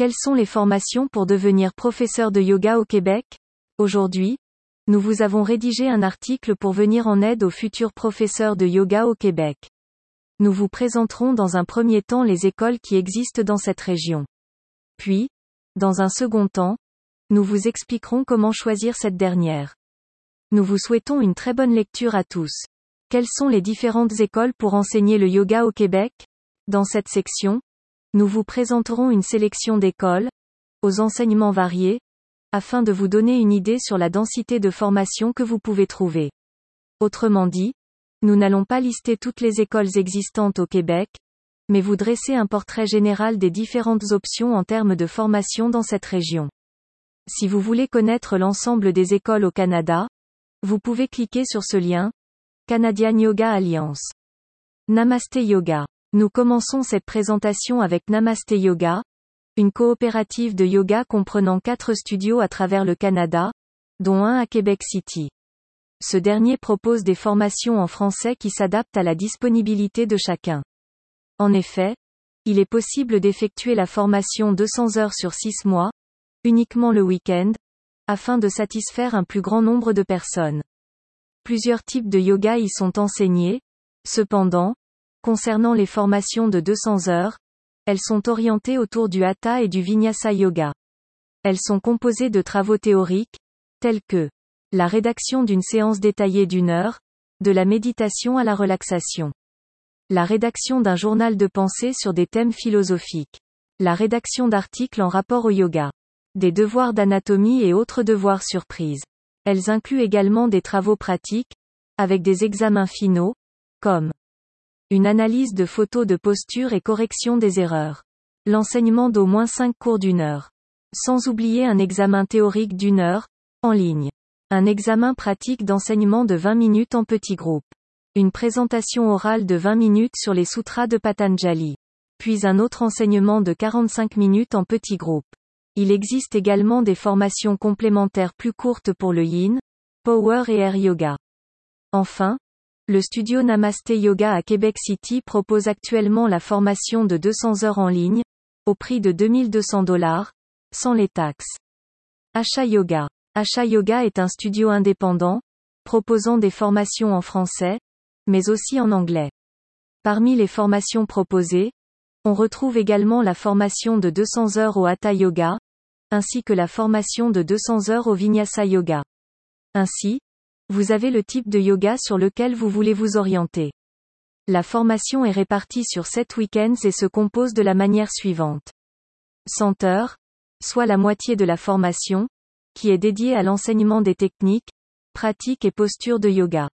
Quelles sont les formations pour devenir professeur de yoga au Québec? Aujourd'hui, nous vous avons rédigé un article pour venir en aide aux futurs professeurs de yoga au Québec. Nous vous présenterons dans un premier temps les écoles qui existent dans cette région. Puis, dans un second temps, nous vous expliquerons comment choisir cette dernière. Nous vous souhaitons une très bonne lecture à tous. Quelles sont les différentes écoles pour enseigner le yoga au Québec? Dans cette section, nous vous présenterons une sélection d'écoles, aux enseignements variés, afin de vous donner une idée sur la densité de formation que vous pouvez trouver. Autrement dit, nous n'allons pas lister toutes les écoles existantes au Québec, mais vous dresser un portrait général des différentes options en termes de formation dans cette région. Si vous voulez connaître l'ensemble des écoles au Canada, vous pouvez cliquer sur ce lien, Canadian Yoga Alliance. Namaste Yoga. Nous commençons cette présentation avec Namaste Yoga, une coopérative de yoga comprenant quatre studios à travers le Canada, dont un à Québec City. Ce dernier propose des formations en français qui s'adaptent à la disponibilité de chacun. En effet, il est possible d'effectuer la formation 200 heures sur 6 mois, uniquement le week-end, afin de satisfaire un plus grand nombre de personnes. Plusieurs types de yoga y sont enseignés, cependant, Concernant les formations de 200 heures, elles sont orientées autour du Hatha et du Vinyasa Yoga. Elles sont composées de travaux théoriques, tels que la rédaction d'une séance détaillée d'une heure, de la méditation à la relaxation. La rédaction d'un journal de pensée sur des thèmes philosophiques. La rédaction d'articles en rapport au yoga. Des devoirs d'anatomie et autres devoirs surprises. Elles incluent également des travaux pratiques, avec des examens finaux, comme une analyse de photos de posture et correction des erreurs. L'enseignement d'au moins 5 cours d'une heure. Sans oublier un examen théorique d'une heure, en ligne. Un examen pratique d'enseignement de 20 minutes en petit groupe. Une présentation orale de 20 minutes sur les sutras de Patanjali. Puis un autre enseignement de 45 minutes en petit groupe. Il existe également des formations complémentaires plus courtes pour le yin, power et air yoga. Enfin, le studio Namaste Yoga à Québec City propose actuellement la formation de 200 heures en ligne, au prix de 2200 dollars, sans les taxes. Asha Yoga. Asha Yoga est un studio indépendant, proposant des formations en français, mais aussi en anglais. Parmi les formations proposées, on retrouve également la formation de 200 heures au Hatha Yoga, ainsi que la formation de 200 heures au Vinyasa Yoga. Ainsi, vous avez le type de yoga sur lequel vous voulez vous orienter. La formation est répartie sur 7 week-ends et se compose de la manière suivante. 100 heures, soit la moitié de la formation, qui est dédiée à l'enseignement des techniques, pratiques et postures de yoga.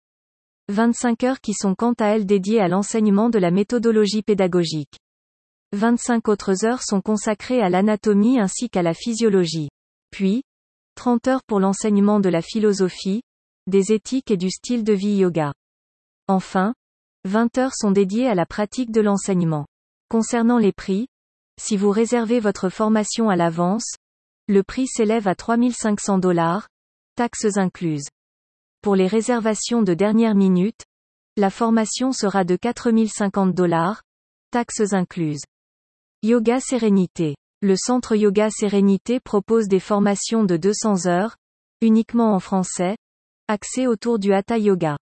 25 heures qui sont quant à elles dédiées à l'enseignement de la méthodologie pédagogique. 25 autres heures sont consacrées à l'anatomie ainsi qu'à la physiologie. Puis, 30 heures pour l'enseignement de la philosophie, des éthiques et du style de vie yoga. Enfin, 20 heures sont dédiées à la pratique de l'enseignement. Concernant les prix, si vous réservez votre formation à l'avance, le prix s'élève à 3500 dollars, taxes incluses. Pour les réservations de dernière minute, la formation sera de 4050 dollars, taxes incluses. Yoga Sérénité. Le centre Yoga Sérénité propose des formations de 200 heures, uniquement en français, Axé autour du Hatha Yoga.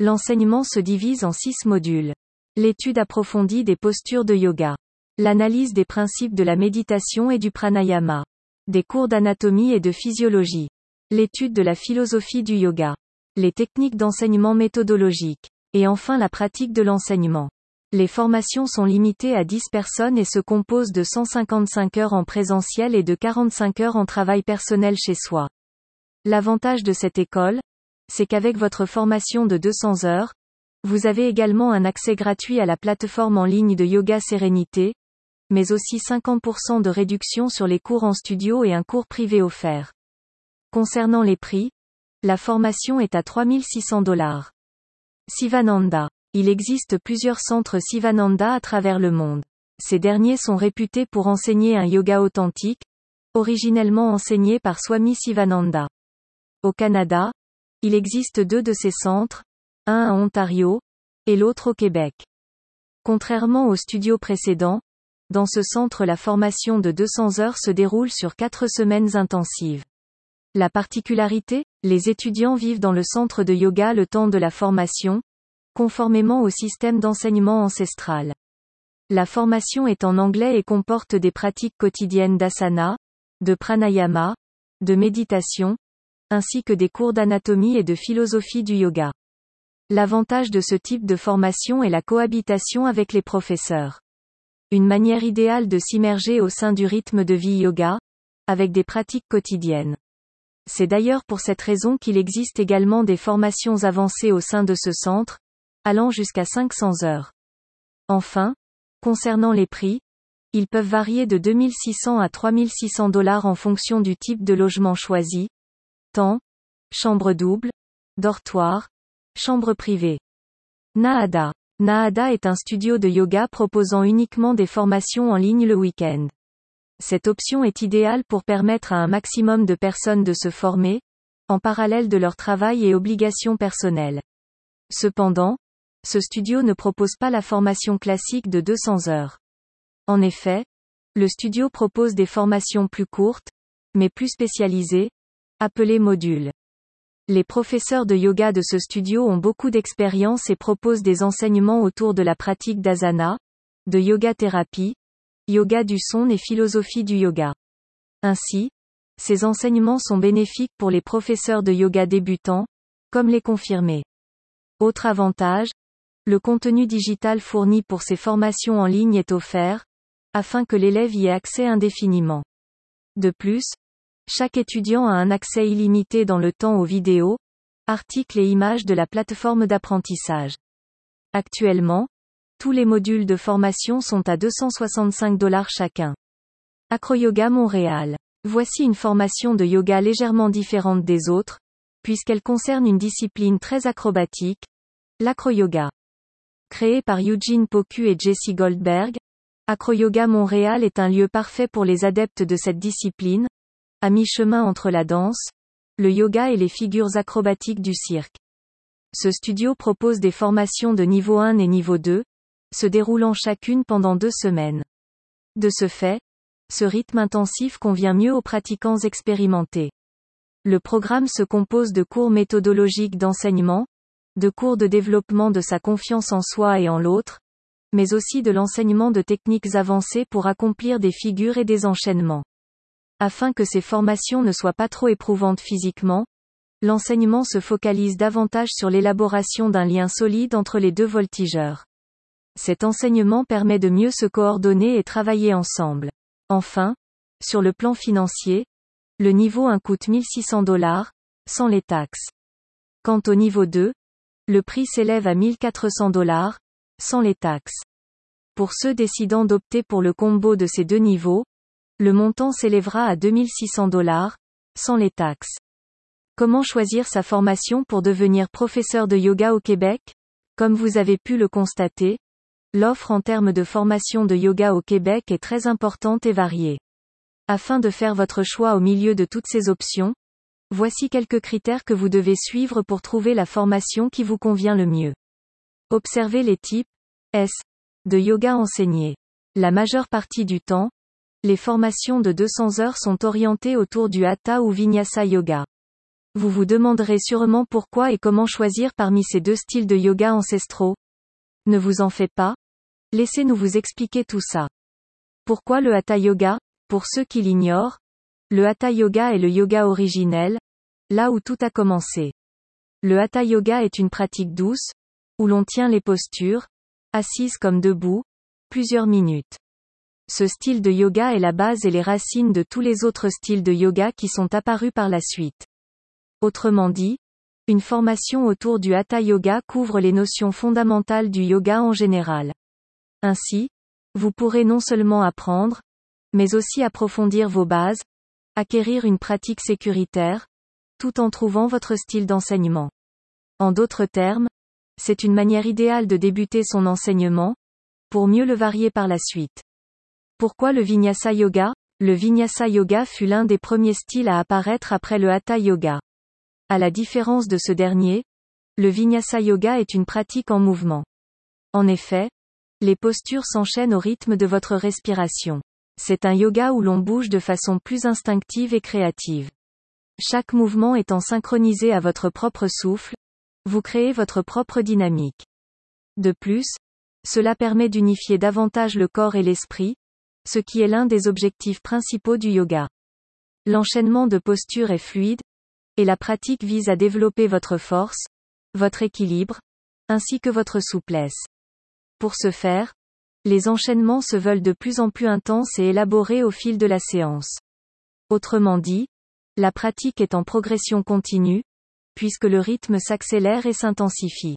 L'enseignement se divise en six modules. L'étude approfondie des postures de yoga. L'analyse des principes de la méditation et du pranayama. Des cours d'anatomie et de physiologie. L'étude de la philosophie du yoga. Les techniques d'enseignement méthodologique. Et enfin la pratique de l'enseignement. Les formations sont limitées à 10 personnes et se composent de 155 heures en présentiel et de 45 heures en travail personnel chez soi. L'avantage de cette école, c'est qu'avec votre formation de 200 heures, vous avez également un accès gratuit à la plateforme en ligne de Yoga Sérénité, mais aussi 50% de réduction sur les cours en studio et un cours privé offert. Concernant les prix, la formation est à 3600 dollars. Sivananda. Il existe plusieurs centres Sivananda à travers le monde. Ces derniers sont réputés pour enseigner un yoga authentique, originellement enseigné par Swami Sivananda. Au Canada, il existe deux de ces centres, un à Ontario, et l'autre au Québec. Contrairement au studio précédent, Dans ce centre la formation de 200 heures se déroule sur 4 semaines intensives. La particularité, les étudiants vivent dans le centre de yoga le temps de la formation, conformément au système d'enseignement ancestral. La formation est en anglais et comporte des pratiques quotidiennes d'asana, de pranayama, de méditation, ainsi que des cours d'anatomie et de philosophie du yoga. L'avantage de ce type de formation est la cohabitation avec les professeurs. Une manière idéale de s'immerger au sein du rythme de vie yoga, avec des pratiques quotidiennes. C'est d'ailleurs pour cette raison qu'il existe également des formations avancées au sein de ce centre, allant jusqu'à 500 heures. Enfin, concernant les prix, ils peuvent varier de 2600 à 3600 dollars en fonction du type de logement choisi, chambre double, dortoir, chambre privée. Naada. Naada est un studio de yoga proposant uniquement des formations en ligne le week-end. Cette option est idéale pour permettre à un maximum de personnes de se former, en parallèle de leur travail et obligations personnelles. Cependant, ce studio ne propose pas la formation classique de 200 heures. En effet, le studio propose des formations plus courtes, mais plus spécialisées, appelées modules. Les professeurs de yoga de ce studio ont beaucoup d'expérience et proposent des enseignements autour de la pratique d'asana, de yoga thérapie, yoga du son et philosophie du yoga. Ainsi, ces enseignements sont bénéfiques pour les professeurs de yoga débutants, comme les confirmés. Autre avantage, le contenu digital fourni pour ces formations en ligne est offert, afin que l'élève y ait accès indéfiniment. De plus, chaque étudiant a un accès illimité dans le temps aux vidéos, articles et images de la plateforme d'apprentissage. Actuellement, tous les modules de formation sont à 265 dollars chacun. Acroyoga Montréal. Voici une formation de yoga légèrement différente des autres, puisqu'elle concerne une discipline très acrobatique, l'acroyoga. Créé par Eugene Poku et Jesse Goldberg, Acroyoga Montréal est un lieu parfait pour les adeptes de cette discipline, à mi-chemin entre la danse, le yoga et les figures acrobatiques du cirque. Ce studio propose des formations de niveau 1 et niveau 2, se déroulant chacune pendant deux semaines. De ce fait, ce rythme intensif convient mieux aux pratiquants expérimentés. Le programme se compose de cours méthodologiques d'enseignement, de cours de développement de sa confiance en soi et en l'autre, mais aussi de l'enseignement de techniques avancées pour accomplir des figures et des enchaînements. Afin que ces formations ne soient pas trop éprouvantes physiquement, l'enseignement se focalise davantage sur l'élaboration d'un lien solide entre les deux voltigeurs. Cet enseignement permet de mieux se coordonner et travailler ensemble. Enfin, sur le plan financier, le niveau 1 coûte 1600 dollars, sans les taxes. Quant au niveau 2, le prix s'élève à 1400 dollars, sans les taxes. Pour ceux décidant d'opter pour le combo de ces deux niveaux, le montant s'élèvera à 2600 dollars, sans les taxes. Comment choisir sa formation pour devenir professeur de yoga au Québec? Comme vous avez pu le constater, L'offre en termes de formation de yoga au Québec est très importante et variée. Afin de faire votre choix au milieu de toutes ces options, voici quelques critères que vous devez suivre pour trouver la formation qui vous convient le mieux. Observez les types S de yoga enseignés. La majeure partie du temps, les formations de 200 heures sont orientées autour du Hatha ou Vinyasa Yoga. Vous vous demanderez sûrement pourquoi et comment choisir parmi ces deux styles de yoga ancestraux. Ne vous en faites pas, Laissez-nous vous expliquer tout ça. Pourquoi le Hatha Yoga? Pour ceux qui l'ignorent, le Hatha Yoga est le yoga originel, là où tout a commencé. Le Hatha Yoga est une pratique douce, où l'on tient les postures, assise comme debout, plusieurs minutes. Ce style de yoga est la base et les racines de tous les autres styles de yoga qui sont apparus par la suite. Autrement dit, une formation autour du Hatha Yoga couvre les notions fondamentales du yoga en général. Ainsi, vous pourrez non seulement apprendre, mais aussi approfondir vos bases, acquérir une pratique sécuritaire, tout en trouvant votre style d'enseignement. En d'autres termes, c'est une manière idéale de débuter son enseignement, pour mieux le varier par la suite. Pourquoi le Vinyasa Yoga? Le Vinyasa Yoga fut l'un des premiers styles à apparaître après le Hatha Yoga. À la différence de ce dernier, le Vinyasa Yoga est une pratique en mouvement. En effet, Les postures s'enchaînent au rythme de votre respiration. C'est un yoga où l'on bouge de façon plus instinctive et créative. Chaque mouvement étant synchronisé à votre propre souffle, vous créez votre propre dynamique. De plus, cela permet d'unifier davantage le corps et l'esprit, ce qui est l'un des objectifs principaux du yoga. L'enchaînement de postures est fluide, et la pratique vise à développer votre force, votre équilibre, ainsi que votre souplesse. Pour ce faire, les enchaînements se veulent de plus en plus intenses et élaborés au fil de la séance. Autrement dit, la pratique est en progression continue, puisque le rythme s'accélère et s'intensifie.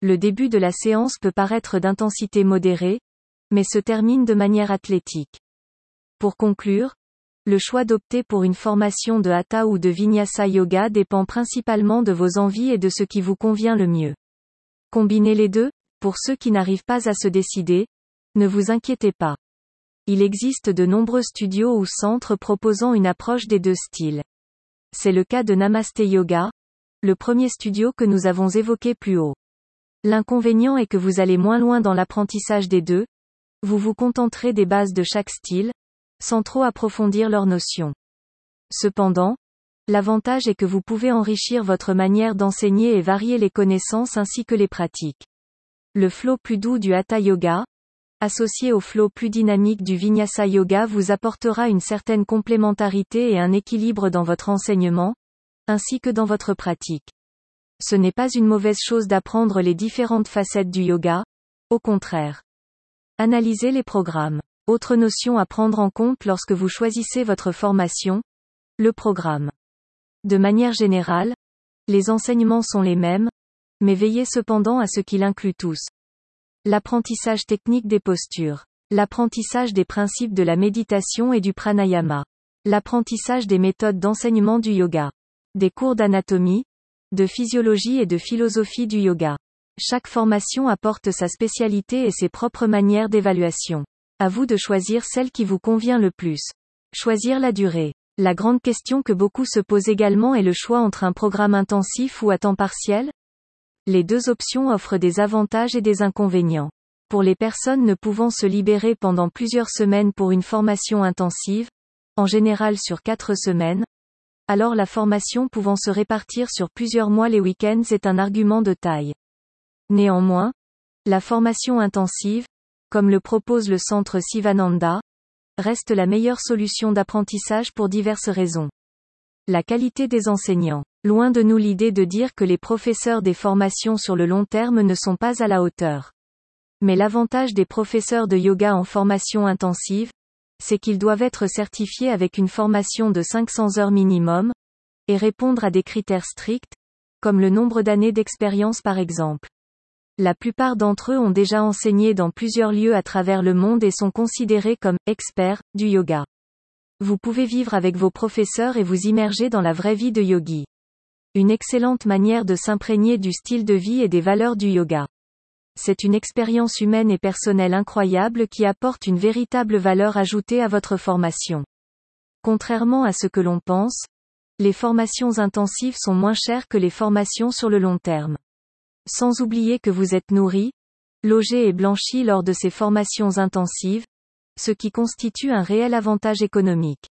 Le début de la séance peut paraître d'intensité modérée, mais se termine de manière athlétique. Pour conclure, le choix d'opter pour une formation de Hatha ou de Vinyasa Yoga dépend principalement de vos envies et de ce qui vous convient le mieux. Combinez les deux, pour ceux qui n'arrivent pas à se décider, ne vous inquiétez pas. Il existe de nombreux studios ou centres proposant une approche des deux styles. C'est le cas de Namaste Yoga, le premier studio que nous avons évoqué plus haut. L'inconvénient est que vous allez moins loin dans l'apprentissage des deux, vous vous contenterez des bases de chaque style, sans trop approfondir leurs notions. Cependant, l'avantage est que vous pouvez enrichir votre manière d'enseigner et varier les connaissances ainsi que les pratiques. Le flow plus doux du Hatha Yoga, associé au flow plus dynamique du Vinyasa Yoga vous apportera une certaine complémentarité et un équilibre dans votre enseignement, ainsi que dans votre pratique. Ce n'est pas une mauvaise chose d'apprendre les différentes facettes du yoga, au contraire. Analysez les programmes. Autre notion à prendre en compte lorsque vous choisissez votre formation, le programme. De manière générale, les enseignements sont les mêmes, mais veillez cependant à ce qu'il inclut tous. L'apprentissage technique des postures. L'apprentissage des principes de la méditation et du pranayama. L'apprentissage des méthodes d'enseignement du yoga. Des cours d'anatomie, de physiologie et de philosophie du yoga. Chaque formation apporte sa spécialité et ses propres manières d'évaluation. À vous de choisir celle qui vous convient le plus. Choisir la durée. La grande question que beaucoup se posent également est le choix entre un programme intensif ou à temps partiel les deux options offrent des avantages et des inconvénients. Pour les personnes ne pouvant se libérer pendant plusieurs semaines pour une formation intensive, en général sur quatre semaines, alors la formation pouvant se répartir sur plusieurs mois les week-ends est un argument de taille. Néanmoins, la formation intensive, comme le propose le centre Sivananda, reste la meilleure solution d'apprentissage pour diverses raisons. La qualité des enseignants. Loin de nous l'idée de dire que les professeurs des formations sur le long terme ne sont pas à la hauteur. Mais l'avantage des professeurs de yoga en formation intensive, c'est qu'ils doivent être certifiés avec une formation de 500 heures minimum, et répondre à des critères stricts, comme le nombre d'années d'expérience par exemple. La plupart d'entre eux ont déjà enseigné dans plusieurs lieux à travers le monde et sont considérés comme experts du yoga. Vous pouvez vivre avec vos professeurs et vous immerger dans la vraie vie de yogi. Une excellente manière de s'imprégner du style de vie et des valeurs du yoga. C'est une expérience humaine et personnelle incroyable qui apporte une véritable valeur ajoutée à votre formation. Contrairement à ce que l'on pense, les formations intensives sont moins chères que les formations sur le long terme. Sans oublier que vous êtes nourri, logé et blanchi lors de ces formations intensives, ce qui constitue un réel avantage économique.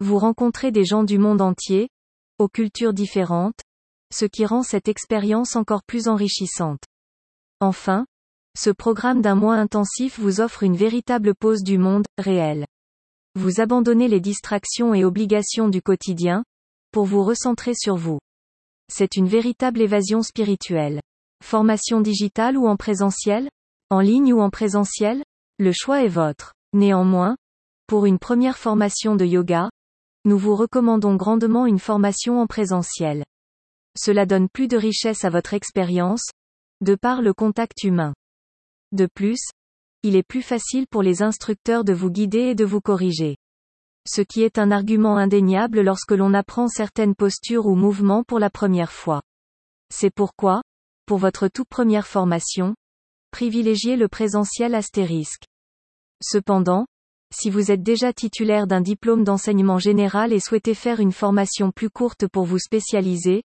Vous rencontrez des gens du monde entier, aux cultures différentes, ce qui rend cette expérience encore plus enrichissante. Enfin, ce programme d'un mois intensif vous offre une véritable pause du monde réel. Vous abandonnez les distractions et obligations du quotidien, pour vous recentrer sur vous. C'est une véritable évasion spirituelle. Formation digitale ou en présentiel? En ligne ou en présentiel? Le choix est votre. Néanmoins, pour une première formation de yoga, nous vous recommandons grandement une formation en présentiel. Cela donne plus de richesse à votre expérience, de par le contact humain. De plus, il est plus facile pour les instructeurs de vous guider et de vous corriger. Ce qui est un argument indéniable lorsque l'on apprend certaines postures ou mouvements pour la première fois. C'est pourquoi, pour votre toute première formation, privilégiez le présentiel astérisque. Cependant, si vous êtes déjà titulaire d'un diplôme d'enseignement général et souhaitez faire une formation plus courte pour vous spécialiser,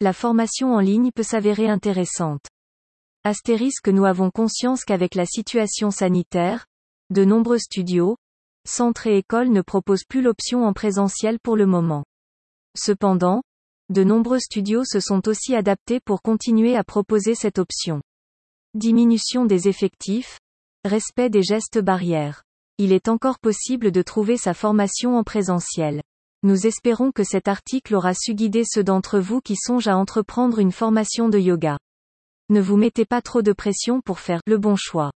la formation en ligne peut s'avérer intéressante. Astérisque nous avons conscience qu'avec la situation sanitaire, de nombreux studios, centres et écoles ne proposent plus l'option en présentiel pour le moment. Cependant, de nombreux studios se sont aussi adaptés pour continuer à proposer cette option. Diminution des effectifs, respect des gestes barrières. Il est encore possible de trouver sa formation en présentiel. Nous espérons que cet article aura su guider ceux d'entre vous qui songent à entreprendre une formation de yoga. Ne vous mettez pas trop de pression pour faire le bon choix.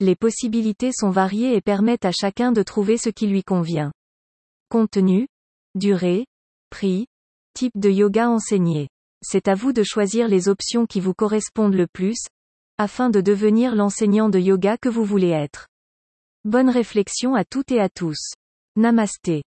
Les possibilités sont variées et permettent à chacun de trouver ce qui lui convient. Contenu, durée, prix, type de yoga enseigné. C'est à vous de choisir les options qui vous correspondent le plus, afin de devenir l'enseignant de yoga que vous voulez être. Bonne réflexion à toutes et à tous. Namasté.